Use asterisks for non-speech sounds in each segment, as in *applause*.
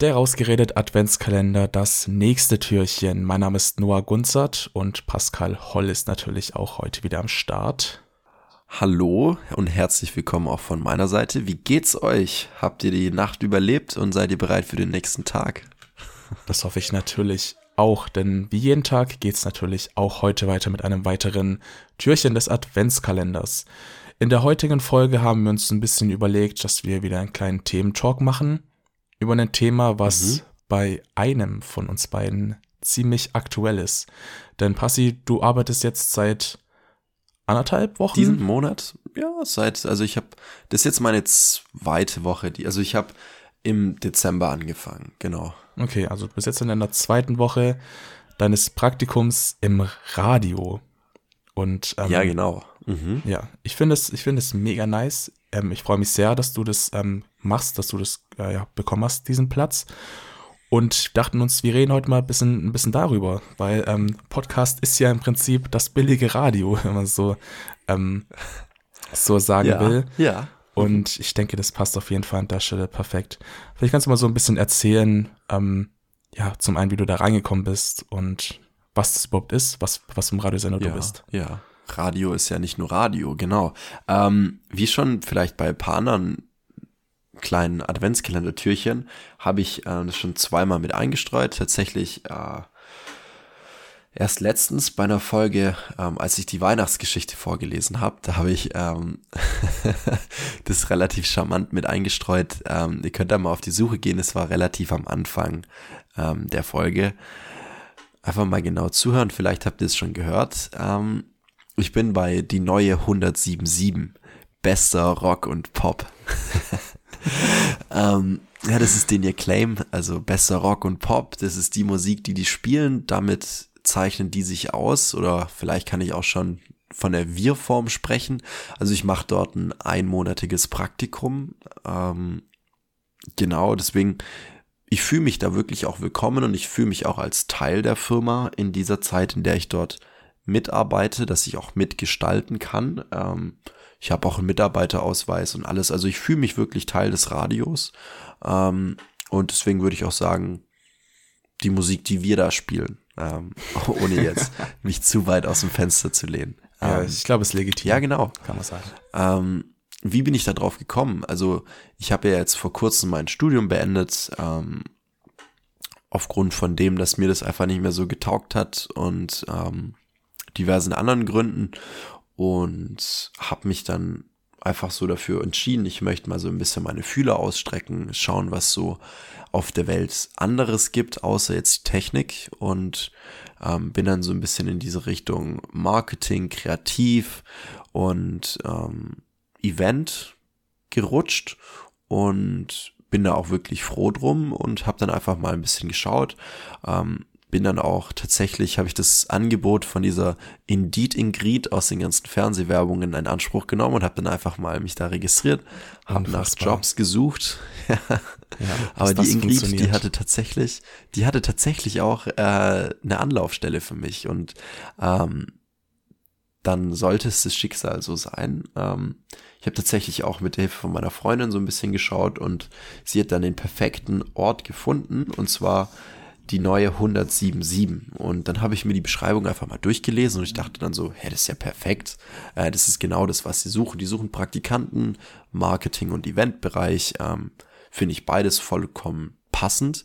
Der rausgeredet Adventskalender, das nächste Türchen. Mein Name ist Noah Gunzert und Pascal Holl ist natürlich auch heute wieder am Start. Hallo und herzlich willkommen auch von meiner Seite. Wie geht's euch? Habt ihr die Nacht überlebt und seid ihr bereit für den nächsten Tag? *laughs* Das hoffe ich natürlich auch, denn wie jeden Tag geht's natürlich auch heute weiter mit einem weiteren Türchen des Adventskalenders. In der heutigen Folge haben wir uns ein bisschen überlegt, dass wir wieder einen kleinen Thementalk machen über ein Thema, was mhm. bei einem von uns beiden ziemlich aktuell ist. Denn Passi, du arbeitest jetzt seit anderthalb Wochen? Diesen Monat? Ja, seit, also ich habe, das ist jetzt meine zweite Woche, die, also ich habe im Dezember angefangen, genau. Okay, also du bist jetzt in deiner zweiten Woche deines Praktikums im Radio. Und, ähm, ja, genau. Mhm. Ja, ich finde es, ich finde es mega nice. Ähm, ich freue mich sehr, dass du das ähm, machst, dass du das äh, ja, bekommen hast, diesen Platz. Und dachten uns, wir reden heute mal ein bisschen, ein bisschen darüber, weil ähm, Podcast ist ja im Prinzip das billige Radio, *laughs* wenn man so, ähm, so sagen ja, will. Ja. Und ich denke, das passt auf jeden Fall an der Stelle perfekt. Vielleicht kannst du mal so ein bisschen erzählen, ähm, ja, zum einen, wie du da reingekommen bist und was das überhaupt ist, was, was im Radiosender ja, du bist. Ja, Radio ist ja nicht nur Radio, genau. Ähm, wie schon vielleicht bei ein paar anderen kleinen Adventskalender-Türchen habe ich äh, das schon zweimal mit eingestreut. Tatsächlich äh, erst letztens bei einer Folge, ähm, als ich die Weihnachtsgeschichte vorgelesen habe, da habe ich ähm, *laughs* das relativ charmant mit eingestreut. Ähm, ihr könnt da mal auf die Suche gehen, es war relativ am Anfang ähm, der Folge. Einfach mal genau zuhören, vielleicht habt ihr es schon gehört. Ähm, ich bin bei die neue 1077. Bester Rock und Pop. *laughs* *laughs* ähm, ja, das ist den ihr Claim, also besser Rock und Pop. Das ist die Musik, die die spielen. Damit zeichnen die sich aus. Oder vielleicht kann ich auch schon von der Wir-Form sprechen. Also ich mache dort ein einmonatiges Praktikum. Ähm, genau, deswegen, ich fühle mich da wirklich auch willkommen und ich fühle mich auch als Teil der Firma in dieser Zeit, in der ich dort mitarbeite, dass ich auch mitgestalten kann. Ähm, ich habe auch einen Mitarbeiterausweis und alles. Also ich fühle mich wirklich Teil des Radios. Ähm, und deswegen würde ich auch sagen, die Musik, die wir da spielen, ähm, *laughs* ohne jetzt *laughs* mich zu weit aus dem Fenster zu lehnen. ja, ähm, ich glaube, es ist legitim. Ja, genau. Kann man sagen. Ähm, wie bin ich da drauf gekommen? Also ich habe ja jetzt vor kurzem mein Studium beendet, ähm, aufgrund von dem, dass mir das einfach nicht mehr so getaugt hat und ähm, diversen anderen Gründen und habe mich dann einfach so dafür entschieden, ich möchte mal so ein bisschen meine Fühler ausstrecken, schauen, was so auf der Welt anderes gibt, außer jetzt Technik. Und ähm, bin dann so ein bisschen in diese Richtung Marketing, Kreativ und ähm, Event gerutscht und bin da auch wirklich froh drum und habe dann einfach mal ein bisschen geschaut, ähm, bin dann auch tatsächlich, habe ich das Angebot von dieser Indeed Ingrid aus den ganzen Fernsehwerbungen in Anspruch genommen und habe dann einfach mal mich da registriert, habe nach Jobs gesucht. *laughs* ja, Aber die Ingrid, die hatte tatsächlich, die hatte tatsächlich auch äh, eine Anlaufstelle für mich und ähm, dann sollte es das Schicksal so sein. Ähm, ich habe tatsächlich auch mit der Hilfe von meiner Freundin so ein bisschen geschaut und sie hat dann den perfekten Ort gefunden und zwar die neue 177. Und dann habe ich mir die Beschreibung einfach mal durchgelesen und ich dachte dann so, hä, das ist ja perfekt. Äh, das ist genau das, was sie suchen. Die suchen Praktikanten, Marketing- und Eventbereich. Ähm, Finde ich beides vollkommen passend.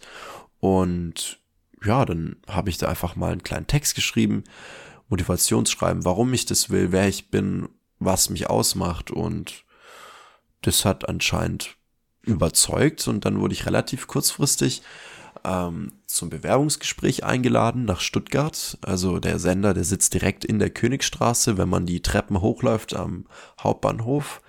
Und ja, dann habe ich da einfach mal einen kleinen Text geschrieben, Motivationsschreiben, warum ich das will, wer ich bin, was mich ausmacht. Und das hat anscheinend überzeugt und dann wurde ich relativ kurzfristig ähm, zum Bewerbungsgespräch eingeladen nach Stuttgart. Also der Sender, der sitzt direkt in der Königstraße, wenn man die Treppen hochläuft am Hauptbahnhof.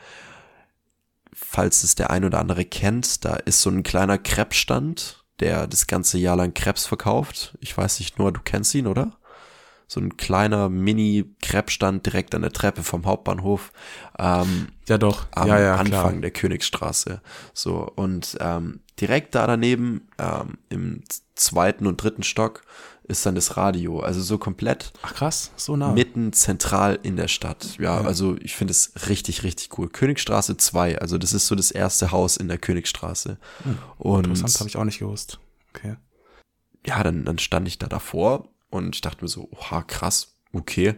Falls es der ein oder andere kennt, da ist so ein kleiner Krebsstand, der das ganze Jahr lang Krebs verkauft. Ich weiß nicht nur, du kennst ihn, oder? So ein kleiner Mini-Krebsstand direkt an der Treppe vom Hauptbahnhof. Ähm, ja, doch. Am ja, ja, Anfang klar. der Königsstraße. So, und ähm, direkt da daneben, ähm, im zweiten und dritten Stock, ist dann das Radio. Also so komplett. Ach krass, so nah. Mitten zentral in der Stadt. Ja, ja. also ich finde es richtig, richtig cool. Königstraße 2, also das ist so das erste Haus in der Königstraße. Hm, Und interessant, habe ich auch nicht gewusst. Okay. Ja, dann, dann stand ich da davor und ich dachte mir so, oha, krass, okay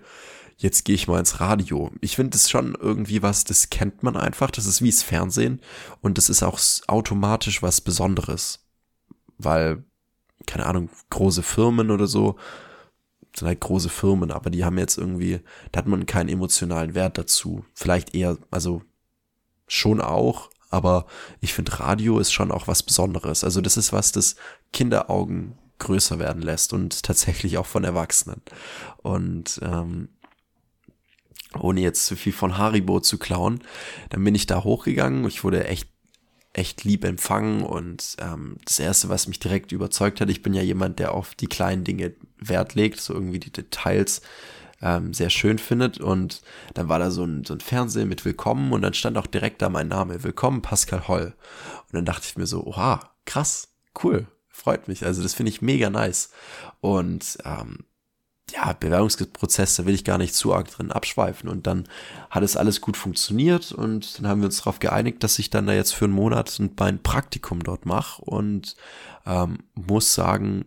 jetzt gehe ich mal ins Radio. Ich finde das schon irgendwie was, das kennt man einfach, das ist wie das Fernsehen und das ist auch automatisch was Besonderes, weil, keine Ahnung, große Firmen oder so, sind halt große Firmen, aber die haben jetzt irgendwie, da hat man keinen emotionalen Wert dazu. Vielleicht eher, also schon auch, aber ich finde Radio ist schon auch was Besonderes. Also das ist was, das Kinderaugen größer werden lässt und tatsächlich auch von Erwachsenen. Und ähm, ohne jetzt zu viel von Haribo zu klauen. Dann bin ich da hochgegangen. Ich wurde echt echt lieb empfangen und ähm, das erste, was mich direkt überzeugt hat, ich bin ja jemand, der auf die kleinen Dinge Wert legt, so irgendwie die Details ähm, sehr schön findet und dann war da so ein, so ein Fernsehen mit Willkommen und dann stand auch direkt da mein Name, Willkommen Pascal Holl und dann dachte ich mir so, oha, krass, cool, freut mich, also das finde ich mega nice und ähm, ja, Bewerbungsprozess, da will ich gar nicht zu arg drin abschweifen. Und dann hat es alles gut funktioniert und dann haben wir uns darauf geeinigt, dass ich dann da jetzt für einen Monat mein Praktikum dort mache und ähm, muss sagen,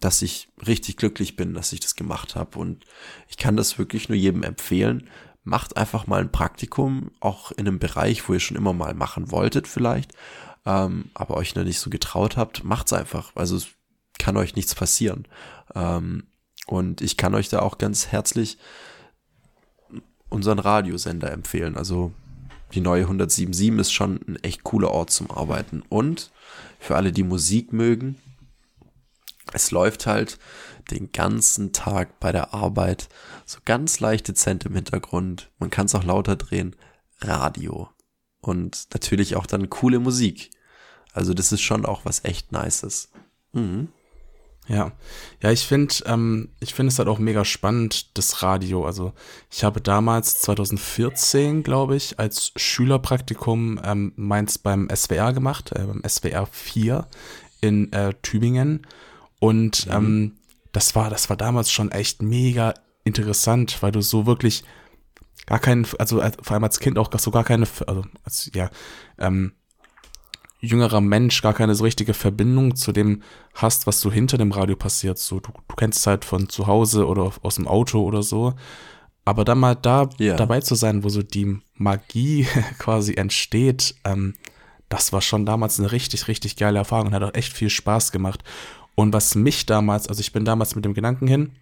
dass ich richtig glücklich bin, dass ich das gemacht habe. Und ich kann das wirklich nur jedem empfehlen. Macht einfach mal ein Praktikum, auch in einem Bereich, wo ihr schon immer mal machen wolltet vielleicht, ähm, aber euch noch nicht so getraut habt. Macht's einfach. Also es kann euch nichts passieren. Ähm, und ich kann euch da auch ganz herzlich unseren Radiosender empfehlen. Also die neue 177 ist schon ein echt cooler Ort zum Arbeiten. Und für alle, die Musik mögen, es läuft halt den ganzen Tag bei der Arbeit so ganz leicht dezent im Hintergrund. Man kann es auch lauter drehen. Radio. Und natürlich auch dann coole Musik. Also das ist schon auch was echt Nices. Mhm. Ja, ja, ich finde, ähm, ich finde es halt auch mega spannend, das Radio. Also ich habe damals 2014, glaube ich, als Schülerpraktikum ähm, meins beim SWR gemacht, äh, beim SWR 4 in äh, Tübingen. Und mhm. ähm, das war, das war damals schon echt mega interessant, weil du so wirklich gar keinen, also vor allem als Kind auch so gar keine, also als, ja, ähm, jüngerer Mensch gar keine so richtige Verbindung zu dem hast, was so hinter dem Radio passiert. So, du, du kennst es halt von zu Hause oder aus dem Auto oder so. Aber dann mal da yeah. dabei zu sein, wo so die Magie *laughs* quasi entsteht, ähm, das war schon damals eine richtig, richtig geile Erfahrung und hat auch echt viel Spaß gemacht. Und was mich damals, also ich bin damals mit dem Gedanken hin,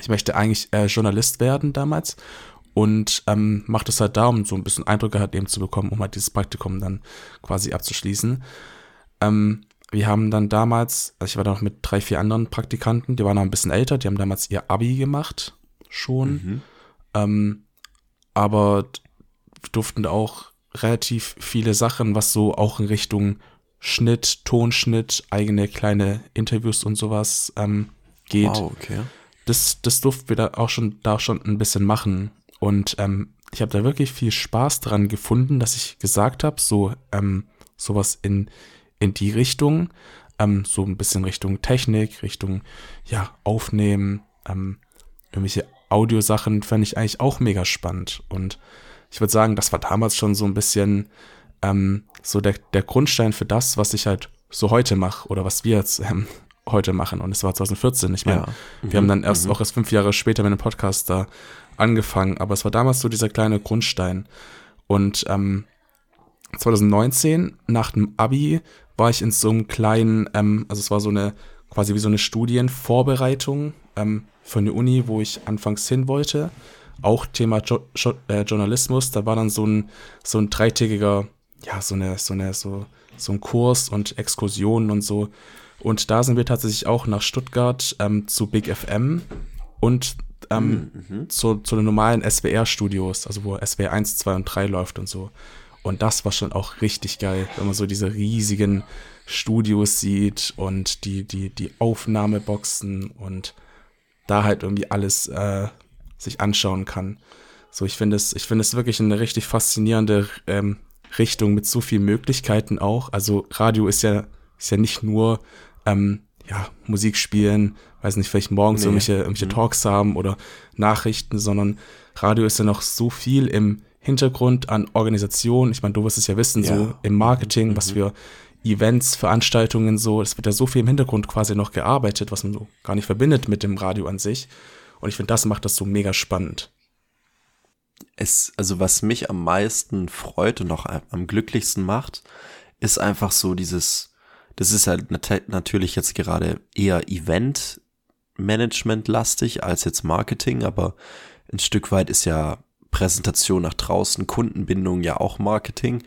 ich möchte eigentlich äh, Journalist werden damals und ähm, macht es halt da, um so ein bisschen Eindrücke halt eben zu bekommen, um halt dieses Praktikum dann quasi abzuschließen. Ähm, wir haben dann damals, also ich war da noch mit drei, vier anderen Praktikanten, die waren noch ein bisschen älter, die haben damals ihr Abi gemacht, schon. Mhm. Ähm, aber durften da auch relativ viele Sachen, was so auch in Richtung Schnitt, Tonschnitt, eigene kleine Interviews und sowas ähm, geht. Wow, okay. Das, das durften wir da auch schon, da schon ein bisschen machen. Und ähm, ich habe da wirklich viel Spaß dran gefunden, dass ich gesagt habe, so ähm, sowas in, in die Richtung, ähm, so ein bisschen Richtung Technik, Richtung ja, Aufnehmen, ähm, irgendwelche Audiosachen fände ich eigentlich auch mega spannend. Und ich würde sagen, das war damals schon so ein bisschen ähm, so der, der Grundstein für das, was ich halt so heute mache oder was wir jetzt ähm, heute machen. Und es war 2014. Ich meine, ja. mhm. wir haben dann erst mhm. auch erst fünf Jahre später mit dem Podcast da angefangen, aber es war damals so dieser kleine Grundstein. Und ähm, 2019, nach dem Abi, war ich in so einem kleinen, ähm, also es war so eine, quasi wie so eine Studienvorbereitung ähm, für eine Uni, wo ich anfangs hin wollte. Auch Thema jo jo äh, Journalismus. Da war dann so ein, so ein dreitägiger, ja, so eine, so eine, so, so ein Kurs und Exkursionen und so. Und da sind wir tatsächlich auch nach Stuttgart ähm, zu Big FM und ähm, mhm, mhm. zu, zu den normalen SWR-Studios, also wo SWR 1, 2 und 3 läuft und so. Und das war schon auch richtig geil, wenn man so diese riesigen Studios sieht und die, die, die Aufnahmeboxen und da halt irgendwie alles äh, sich anschauen kann. So, ich finde es, ich finde es wirklich eine richtig faszinierende ähm, Richtung mit so vielen Möglichkeiten auch. Also Radio ist ja, ist ja nicht nur ähm, ja, Musik spielen, weiß nicht, vielleicht morgens nee. irgendwelche, irgendwelche mhm. Talks haben oder Nachrichten, sondern Radio ist ja noch so viel im Hintergrund an Organisation. Ich meine, du wirst es ja wissen, ja. so im Marketing, mhm. was für Events, Veranstaltungen so, es wird ja so viel im Hintergrund quasi noch gearbeitet, was man so gar nicht verbindet mit dem Radio an sich. Und ich finde, das macht das so mega spannend. Es, also was mich am meisten freut und auch am glücklichsten macht, ist einfach so dieses, das ist halt nat natürlich jetzt gerade eher Event-Management-lastig als jetzt Marketing, aber ein Stück weit ist ja Präsentation nach draußen, Kundenbindung ja auch Marketing.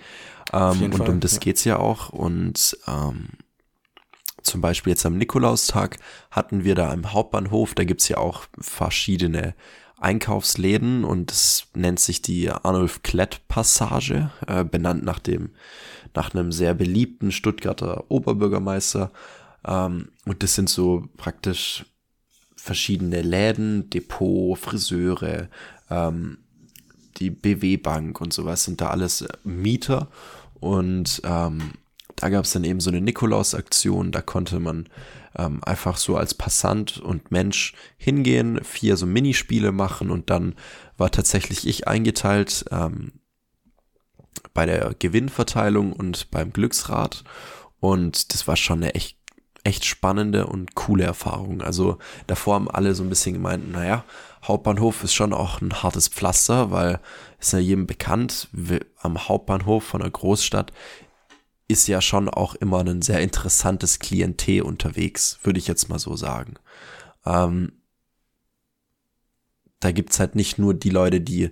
Ähm, und Fall, um das ja. geht's ja auch. Und ähm, zum Beispiel jetzt am Nikolaustag hatten wir da im Hauptbahnhof, da gibt's ja auch verschiedene Einkaufsläden und das nennt sich die Arnulf Klett Passage, äh, benannt nach dem, nach einem sehr beliebten Stuttgarter Oberbürgermeister. Ähm, und das sind so praktisch verschiedene Läden, Depot, Friseure, ähm, die BW Bank und sowas sind da alles Mieter und ähm, da gab es dann eben so eine Nikolaus-Aktion, da konnte man ähm, einfach so als Passant und Mensch hingehen, vier so Minispiele machen und dann war tatsächlich ich eingeteilt ähm, bei der Gewinnverteilung und beim Glücksrad und das war schon eine echt echt spannende und coole Erfahrung. Also davor haben alle so ein bisschen gemeint, naja, Hauptbahnhof ist schon auch ein hartes Pflaster, weil ist ja jedem bekannt, am Hauptbahnhof von einer Großstadt ist ja schon auch immer ein sehr interessantes Klientel unterwegs, würde ich jetzt mal so sagen. Ähm, da gibt's halt nicht nur die Leute, die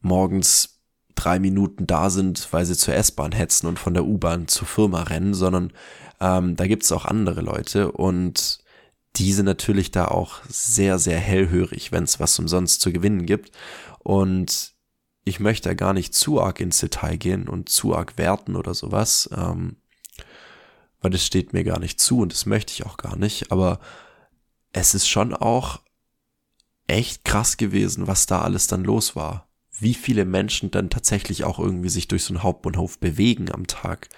morgens drei Minuten da sind, weil sie zur S-Bahn hetzen und von der U-Bahn zur Firma rennen, sondern ähm, da gibt's auch andere Leute und die sind natürlich da auch sehr, sehr hellhörig, wenn es was umsonst zu gewinnen gibt. Und ich möchte da gar nicht zu arg ins Detail gehen und zu arg werten oder sowas, ähm, weil das steht mir gar nicht zu und das möchte ich auch gar nicht. Aber es ist schon auch echt krass gewesen, was da alles dann los war. Wie viele Menschen dann tatsächlich auch irgendwie sich durch so einen Hauptbahnhof bewegen am Tag.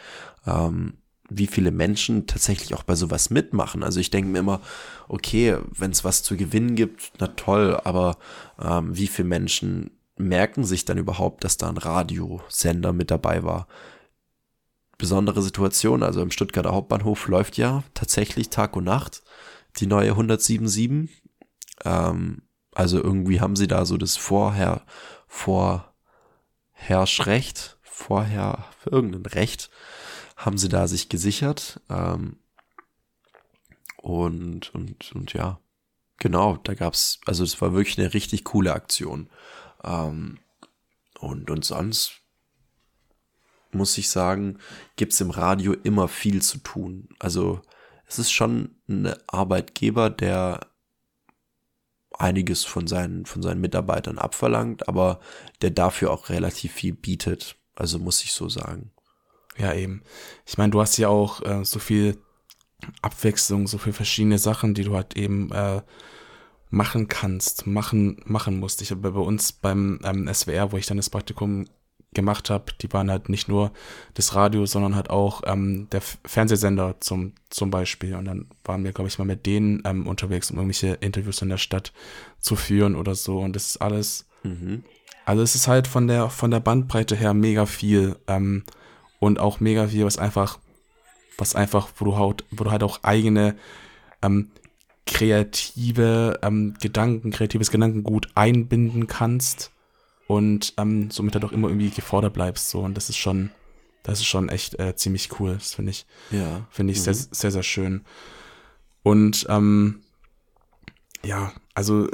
Ähm, wie viele Menschen tatsächlich auch bei sowas mitmachen. Also ich denke mir immer, okay, wenn es was zu gewinnen gibt, na toll, aber ähm, wie viele Menschen merken sich dann überhaupt, dass da ein Radiosender mit dabei war. Besondere Situation, also im Stuttgarter Hauptbahnhof läuft ja tatsächlich Tag und Nacht die neue 107.7. Ähm, also irgendwie haben sie da so das Vorher, Vorherrschrecht, vorher, irgendein Recht, haben sie da sich gesichert. Ähm, und, und, und ja, genau, da gab's, also es war wirklich eine richtig coole Aktion. Ähm, und, und sonst muss ich sagen, gibt's im Radio immer viel zu tun. Also es ist schon ein Arbeitgeber, der einiges von seinen, von seinen Mitarbeitern abverlangt, aber der dafür auch relativ viel bietet. Also muss ich so sagen. Ja, eben. Ich meine, du hast ja auch äh, so viel Abwechslung, so viele verschiedene Sachen, die du halt eben äh, machen kannst, machen, machen musst. Ich habe bei uns beim ähm, SWR, wo ich dann das Praktikum gemacht habe, die waren halt nicht nur das Radio, sondern halt auch ähm, der Fernsehsender zum, zum Beispiel. Und dann waren wir, glaube ich, mal mit denen ähm, unterwegs, um irgendwelche Interviews in der Stadt zu führen oder so. Und das ist alles, mhm. also es ist halt von der, von der Bandbreite her mega viel ähm, und auch mega viel, was einfach, was einfach, wo du halt, wo du halt auch eigene ähm, kreative ähm, Gedanken, kreatives Gedankengut einbinden kannst und ähm, somit halt auch immer irgendwie gefordert bleibst. So. Und das ist schon, das ist schon echt äh, ziemlich cool. Das finde ich, ja. finde ich mhm. sehr, sehr, sehr schön. Und ähm, ja, also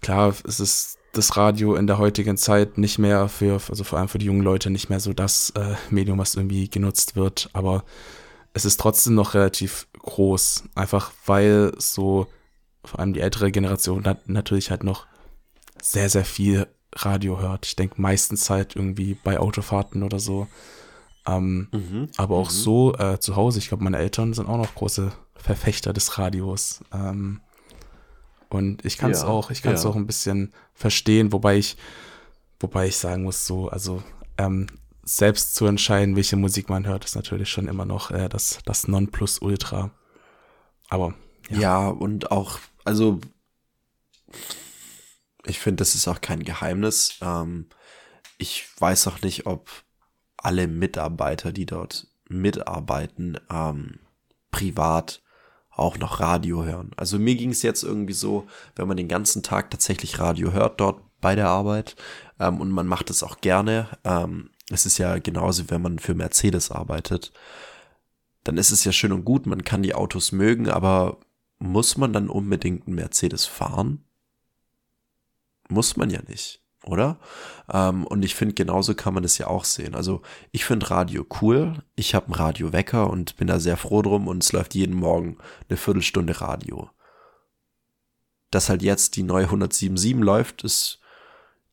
klar, es ist das Radio in der heutigen Zeit nicht mehr für, also vor allem für die jungen Leute nicht mehr so das äh, Medium, was irgendwie genutzt wird, aber es ist trotzdem noch relativ groß, einfach weil so vor allem die ältere Generation natürlich halt noch sehr, sehr viel Radio hört. Ich denke meistens halt irgendwie bei Autofahrten oder so. Ähm, mhm, aber auch mhm. so äh, zu Hause. Ich glaube, meine Eltern sind auch noch große Verfechter des Radios. Ähm, und ich kann es ja, auch, ich kann es ja. auch ein bisschen verstehen, wobei ich, wobei ich sagen muss, so, also ähm, selbst zu entscheiden, welche Musik man hört, ist natürlich schon immer noch äh, das, das Nonplusultra. Aber ja, ja und auch, also ich finde, das ist auch kein Geheimnis. Ähm, ich weiß auch nicht, ob alle Mitarbeiter, die dort mitarbeiten, ähm, privat auch noch Radio hören. Also mir ging es jetzt irgendwie so, wenn man den ganzen Tag tatsächlich Radio hört dort bei der Arbeit ähm, und man macht es auch gerne. Ähm, es ist ja genauso, wenn man für Mercedes arbeitet, dann ist es ja schön und gut, man kann die Autos mögen, aber muss man dann unbedingt einen Mercedes fahren? Muss man ja nicht oder? Ähm, und ich finde, genauso kann man das ja auch sehen. Also ich finde Radio cool. Ich habe einen Radiowecker und bin da sehr froh drum und es läuft jeden Morgen eine Viertelstunde Radio. Dass halt jetzt die neue 107.7 läuft, ist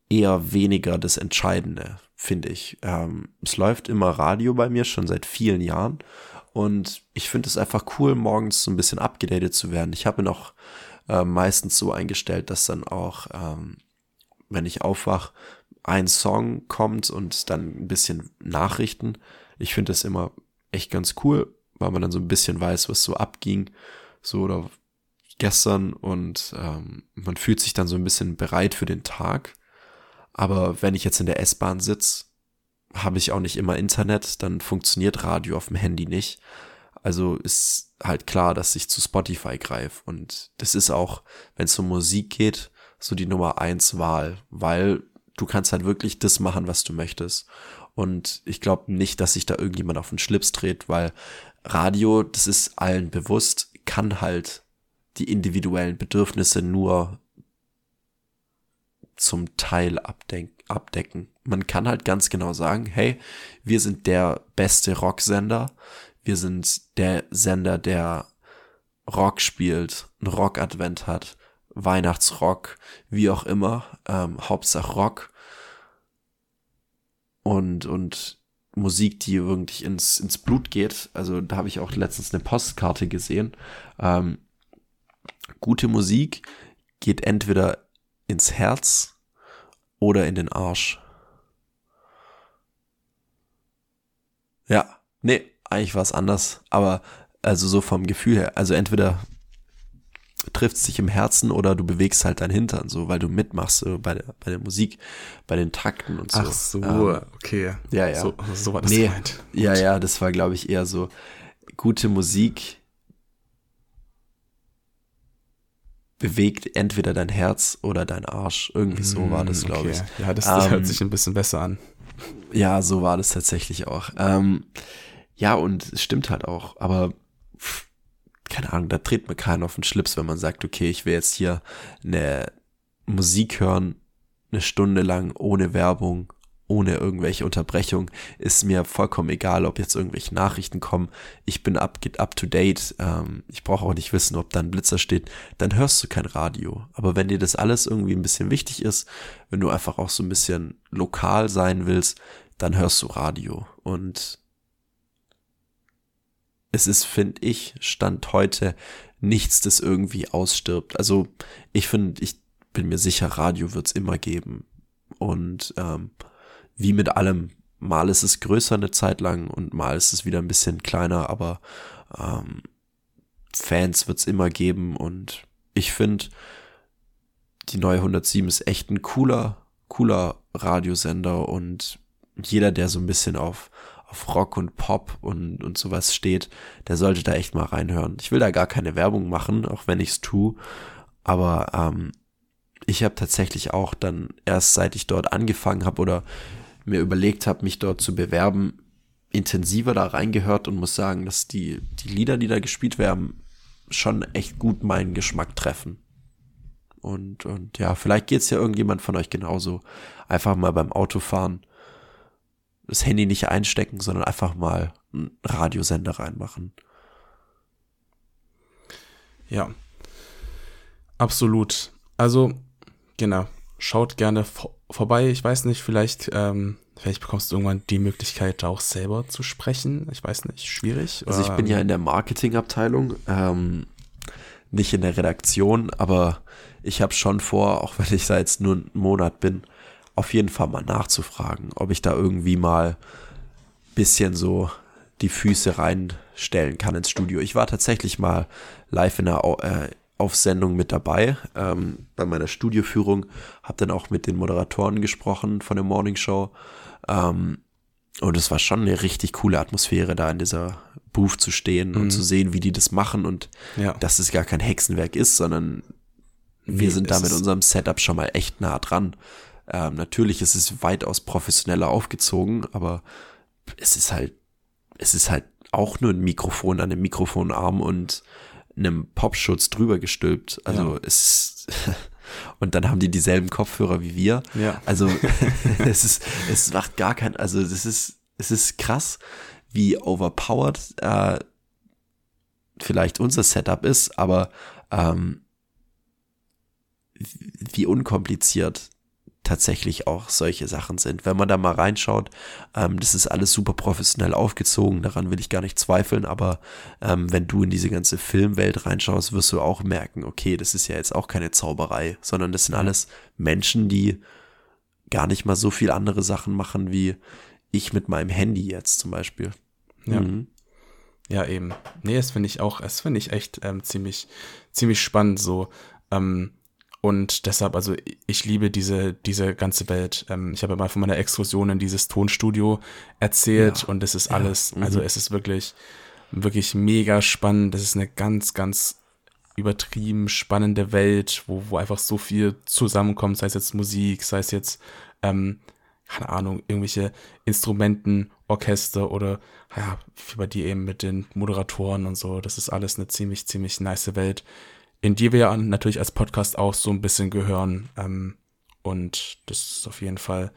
eher weniger das Entscheidende, finde ich. Ähm, es läuft immer Radio bei mir schon seit vielen Jahren und ich finde es einfach cool, morgens so ein bisschen abgedatet zu werden. Ich habe noch äh, meistens so eingestellt, dass dann auch ähm, wenn ich aufwach, ein Song kommt und dann ein bisschen Nachrichten. Ich finde das immer echt ganz cool, weil man dann so ein bisschen weiß, was so abging, so oder gestern und ähm, man fühlt sich dann so ein bisschen bereit für den Tag. Aber wenn ich jetzt in der S-Bahn sitze, habe ich auch nicht immer Internet, dann funktioniert Radio auf dem Handy nicht. Also ist halt klar, dass ich zu Spotify greife. Und das ist auch, wenn es um Musik geht, so die Nummer eins Wahl, weil du kannst halt wirklich das machen, was du möchtest. Und ich glaube nicht, dass sich da irgendjemand auf den Schlips dreht, weil Radio, das ist allen bewusst, kann halt die individuellen Bedürfnisse nur zum Teil abdecken. Man kann halt ganz genau sagen, hey, wir sind der beste Rocksender, wir sind der Sender, der Rock spielt, ein Rock-Advent hat, Weihnachtsrock, wie auch immer, ähm, Hauptsache Rock und, und Musik, die wirklich ins, ins Blut geht. Also da habe ich auch letztens eine Postkarte gesehen. Ähm, gute Musik geht entweder ins Herz oder in den Arsch. Ja, nee, eigentlich war es anders, aber also so vom Gefühl her, also entweder trifft sich im Herzen oder du bewegst halt dein Hintern, so, weil du mitmachst so, bei, der, bei der Musik, bei den Takten und so. Ach so, ähm, okay. Ja, ja. So, so war das nee, gemeint. Ja, ja, das war, glaube ich, eher so gute Musik bewegt entweder dein Herz oder dein Arsch. Irgendwie so war das, glaube okay. ich. Ja, das, das ähm, hört sich ein bisschen besser an. Ja, so war das tatsächlich auch. Ähm, ja, und es stimmt halt auch, aber keine Ahnung, da tritt mir keiner auf den Schlips, wenn man sagt, okay, ich will jetzt hier eine Musik hören, eine Stunde lang ohne Werbung, ohne irgendwelche Unterbrechung, ist mir vollkommen egal, ob jetzt irgendwelche Nachrichten kommen. Ich bin up, up to date. Ähm, ich brauche auch nicht wissen, ob da ein Blitzer steht. Dann hörst du kein Radio. Aber wenn dir das alles irgendwie ein bisschen wichtig ist, wenn du einfach auch so ein bisschen lokal sein willst, dann hörst du Radio. Und es ist, finde ich, Stand heute nichts, das irgendwie ausstirbt. Also ich finde, ich bin mir sicher, Radio wird es immer geben. Und ähm, wie mit allem, mal ist es größer eine Zeit lang und mal ist es wieder ein bisschen kleiner, aber ähm, Fans wird es immer geben und ich finde, die neue 107 ist echt ein cooler, cooler Radiosender und jeder, der so ein bisschen auf auf Rock und Pop und, und sowas steht, der sollte da echt mal reinhören. Ich will da gar keine Werbung machen, auch wenn ich es tue. Aber ähm, ich habe tatsächlich auch dann erst seit ich dort angefangen habe oder mir überlegt habe, mich dort zu bewerben, intensiver da reingehört und muss sagen, dass die, die Lieder, die da gespielt werden, schon echt gut meinen Geschmack treffen. Und, und ja, vielleicht geht's ja irgendjemand von euch genauso. Einfach mal beim Autofahren das Handy nicht einstecken, sondern einfach mal einen Radiosender reinmachen. Ja, absolut. Also, genau, schaut gerne vor vorbei. Ich weiß nicht, vielleicht, ähm, vielleicht bekommst du irgendwann die Möglichkeit, auch selber zu sprechen. Ich weiß nicht, schwierig. Also ich bin ja in der Marketingabteilung, ähm, nicht in der Redaktion, aber ich habe schon vor, auch wenn ich da jetzt nur einen Monat bin, auf jeden Fall mal nachzufragen, ob ich da irgendwie mal bisschen so die Füße reinstellen kann ins Studio. Ich war tatsächlich mal live in einer äh, Aufsendung mit dabei, ähm, bei meiner Studioführung, habe dann auch mit den Moderatoren gesprochen von der Morning Show. Ähm, und es war schon eine richtig coole Atmosphäre, da in dieser Booth zu stehen mhm. und zu sehen, wie die das machen und ja. dass es gar kein Hexenwerk ist, sondern wir sind da mit unserem Setup schon mal echt nah dran. Ähm, natürlich ist es weitaus professioneller aufgezogen, aber es ist halt, es ist halt auch nur ein Mikrofon an dem Mikrofonarm und einem Popschutz drüber gestülpt. Also ja. es *laughs* und dann haben die dieselben Kopfhörer wie wir. Ja. Also *laughs* *laughs* es ist, es macht gar kein, also es ist, es ist krass, wie overpowered äh, vielleicht unser Setup ist, aber ähm, wie unkompliziert tatsächlich auch solche Sachen sind. Wenn man da mal reinschaut, ähm, das ist alles super professionell aufgezogen, daran will ich gar nicht zweifeln, aber ähm, wenn du in diese ganze Filmwelt reinschaust, wirst du auch merken, okay, das ist ja jetzt auch keine Zauberei, sondern das sind alles Menschen, die gar nicht mal so viel andere Sachen machen wie ich mit meinem Handy jetzt zum Beispiel. Ja. Mhm. Ja, eben. Nee, das finde ich auch, das finde ich echt ähm, ziemlich, ziemlich spannend so. Ähm, und deshalb, also ich liebe diese, diese ganze Welt. Ähm, ich habe mal von meiner Exkursion in dieses Tonstudio erzählt ja, und es ist alles, ja, also mhm. es ist wirklich, wirklich mega spannend. Das ist eine ganz, ganz übertrieben spannende Welt, wo, wo einfach so viel zusammenkommt, sei es jetzt Musik, sei es jetzt, ähm, keine Ahnung, irgendwelche Instrumenten, Orchester oder ja, wie bei dir eben mit den Moderatoren und so. Das ist alles eine ziemlich, ziemlich nice Welt in die wir ja natürlich als Podcast auch so ein bisschen gehören. Ähm, und das ist auf jeden Fall,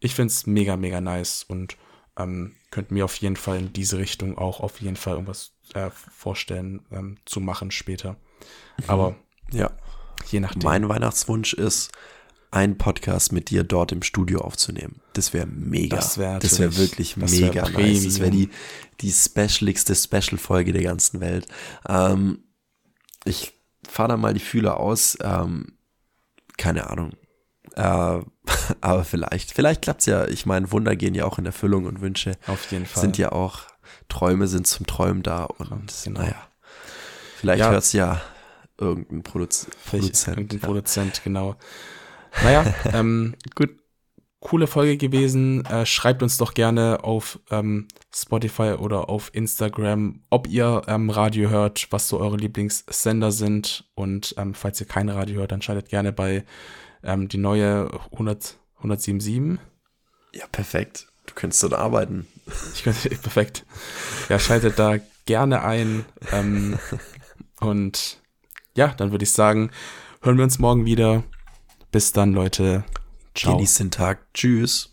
ich finde es mega, mega nice und ähm, könnte mir auf jeden Fall in diese Richtung auch auf jeden Fall irgendwas äh, vorstellen ähm, zu machen später. Mhm. Aber ja, je nachdem. Mein Weihnachtswunsch ist, einen Podcast mit dir dort im Studio aufzunehmen. Das wäre mega. Das wäre wär wirklich das mega wär nice. Das wäre die, die specialigste Special-Folge der ganzen Welt. Ähm, ich fahr da mal die Fühler aus. Ähm, keine Ahnung. Äh, *laughs* aber vielleicht, vielleicht klappt's ja. Ich meine, Wunder gehen ja auch in Erfüllung und Wünsche Auf jeden Fall. sind ja auch, Träume sind zum Träumen da und genau. naja. Vielleicht ja. hört's ja irgendein Produz Produzent. Irgendein ja. Produzent, genau. Naja, *laughs* ähm, gut, coole Folge gewesen. Äh, schreibt uns doch gerne auf ähm, Spotify oder auf Instagram, ob ihr ähm, Radio hört, was so eure Lieblingssender sind. Und ähm, falls ihr kein Radio hört, dann schaltet gerne bei ähm, die neue 100, 177. Ja, perfekt. Du könntest dort arbeiten. Ich könnte, *laughs* perfekt. Ja, schaltet da gerne ein. Ähm, *laughs* und ja, dann würde ich sagen, hören wir uns morgen wieder. Bis dann, Leute. Ciao. Genießt den Tag. Tschüss.